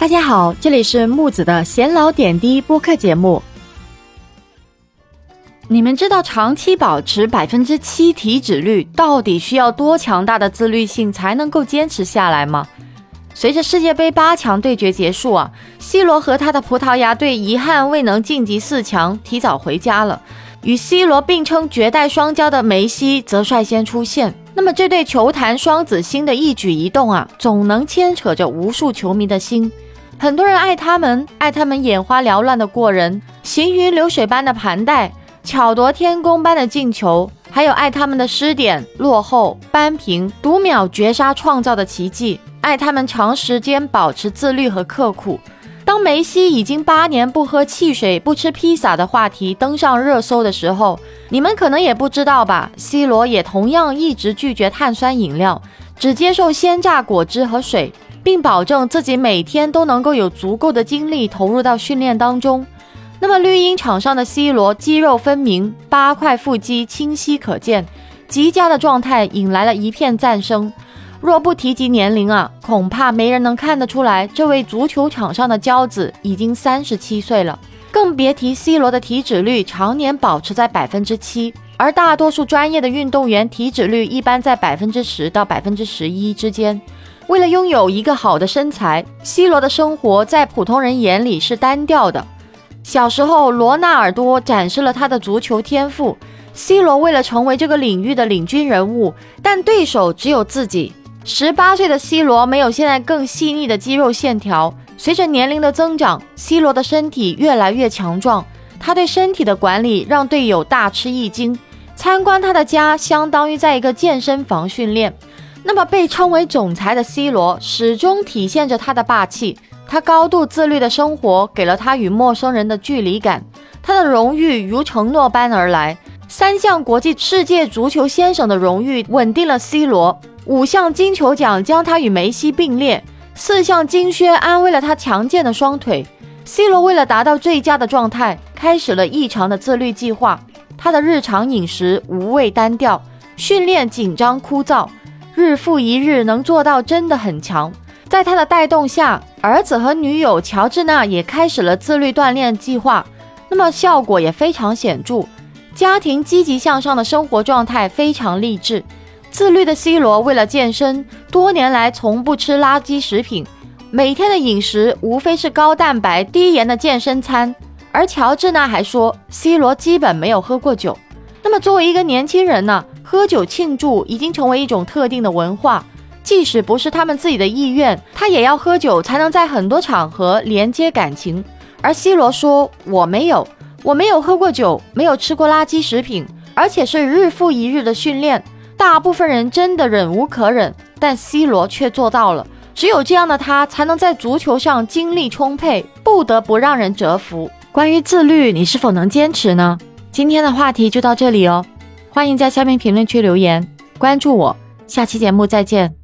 大家好，这里是木子的闲聊点滴播客节目。你们知道长期保持百分之七体脂率到底需要多强大的自律性才能够坚持下来吗？随着世界杯八强对决结束啊，C 罗和他的葡萄牙队遗憾未能晋级四强，提早回家了。与 C 罗并称绝代双骄的梅西则率先出现。那么这对球坛双子星的一举一动啊，总能牵扯着无数球迷的心。很多人爱他们，爱他们眼花缭乱的过人，行云流水般的盘带，巧夺天工般的进球，还有爱他们的失点、落后、扳平、读秒绝杀创造的奇迹，爱他们长时间保持自律和刻苦。当梅西已经八年不喝汽水、不吃披萨的话题登上热搜的时候，你们可能也不知道吧？C 罗也同样一直拒绝碳酸饮料，只接受鲜榨果汁和水。并保证自己每天都能够有足够的精力投入到训练当中。那么绿茵场上的 C 罗肌肉分明，八块腹肌清晰可见，极佳的状态引来了一片赞声。若不提及年龄啊，恐怕没人能看得出来，这位足球场上的骄子已经三十七岁了。更别提 C 罗的体脂率常年保持在百分之七，而大多数专业的运动员体脂率一般在百分之十到百分之十一之间。为了拥有一个好的身材，C 罗的生活在普通人眼里是单调的。小时候，罗纳尔多展示了他的足球天赋，C 罗为了成为这个领域的领军人物，但对手只有自己。十八岁的 C 罗没有现在更细腻的肌肉线条。随着年龄的增长，C 罗的身体越来越强壮。他对身体的管理让队友大吃一惊。参观他的家，相当于在一个健身房训练。那么，被称为总裁的 C 罗始终体现着他的霸气。他高度自律的生活给了他与陌生人的距离感。他的荣誉如承诺般而来，三项国际世界足球先生的荣誉稳定了 C 罗，五项金球奖将他与梅西并列，四项金靴安慰了他强健的双腿。C 罗为了达到最佳的状态，开始了异常的自律计划。他的日常饮食无味单调，训练紧张枯燥。日复一日，能做到真的很强。在他的带动下，儿子和女友乔治娜也开始了自律锻炼计划，那么效果也非常显著。家庭积极向上的生活状态非常励志。自律的 C 罗为了健身，多年来从不吃垃圾食品，每天的饮食无非是高蛋白、低盐的健身餐。而乔治娜还说，C 罗基本没有喝过酒。那么作为一个年轻人呢？喝酒庆祝已经成为一种特定的文化，即使不是他们自己的意愿，他也要喝酒才能在很多场合连接感情。而 C 罗说：“我没有，我没有喝过酒，没有吃过垃圾食品，而且是日复一日的训练。大部分人真的忍无可忍，但 C 罗却做到了。只有这样的他，才能在足球上精力充沛，不得不让人折服。关于自律，你是否能坚持呢？今天的话题就到这里哦。”欢迎在下面评论区留言，关注我，下期节目再见。